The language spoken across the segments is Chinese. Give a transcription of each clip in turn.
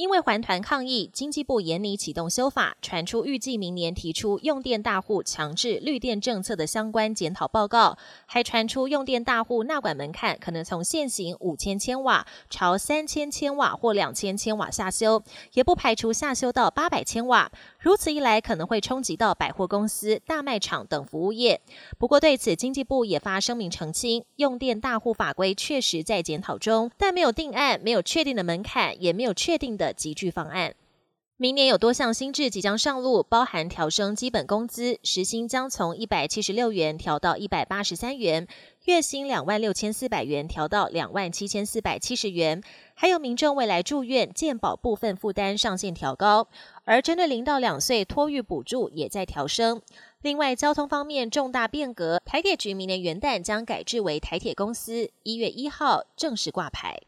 因为环团抗议，经济部严拟启动修法，传出预计明年提出用电大户强制绿电政策的相关检讨报告，还传出用电大户纳管门槛可能从现行五千千瓦朝三千千瓦或两千千瓦下修，也不排除下修到八百千瓦。如此一来，可能会冲击到百货公司、大卖场等服务业。不过对此，经济部也发声明澄清，用电大户法规确实在检讨中，但没有定案，没有确定的门槛，也没有确定的。集聚方案，明年有多项新制即将上路，包含调升基本工资，时薪将从一百七十六元调到一百八十三元，月薪两万六千四百元调到两万七千四百七十元，还有民众未来住院健保部分负担上限调高，而针对零到两岁托育补助也在调升。另外，交通方面重大变革，台铁局明年元旦将改制为台铁公司，一月一号正式挂牌。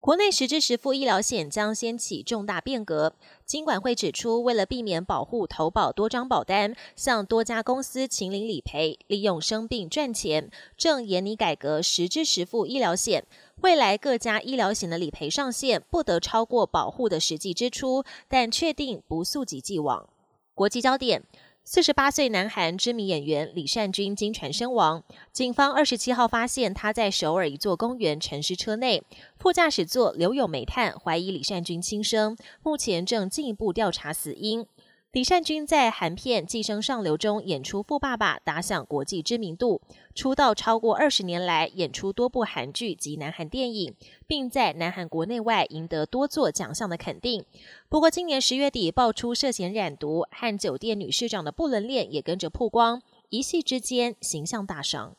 国内实支实付医疗险将掀起重大变革。金管会指出，为了避免保护投保多张保单，向多家公司请领理赔，利用生病赚钱，正严拟改革实支实付医疗险。未来各家医疗险的理赔上限不得超过保护的实际支出，但确定不溯及既往。国际焦点。四十八岁南韩知名演员李善均经传身亡。警方二十七号发现他在首尔一座公园沉尸车内，副驾驶座留有煤炭，怀疑李善均轻生，目前正进一步调查死因。李善均在韩片《寄生上流》中演出富爸爸，打响国际知名度。出道超过二十年来，演出多部韩剧及南韩电影，并在南韩国内外赢得多座奖项的肯定。不过，今年十月底爆出涉嫌染毒和酒店女市长的不伦恋也跟着曝光，一夕之间形象大伤。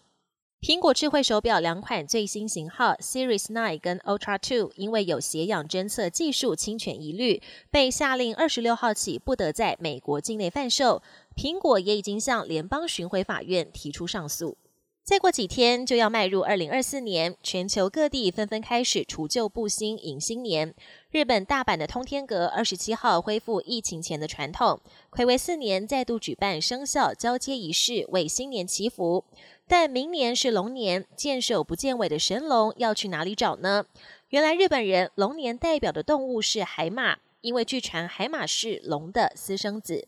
苹果智慧手表两款最新型号 Series Nine 跟 Ultra Two，因为有血氧侦测技术侵权疑虑，被下令二十六号起不得在美国境内贩售。苹果也已经向联邦巡回法院提出上诉。再过几天就要迈入二零二四年，全球各地纷纷开始除旧布新迎新年。日本大阪的通天阁二十七号恢复疫情前的传统，暌违四年再度举办生肖交接仪式，为新年祈福。但明年是龙年，见首不见尾的神龙要去哪里找呢？原来日本人龙年代表的动物是海马，因为据传海马是龙的私生子。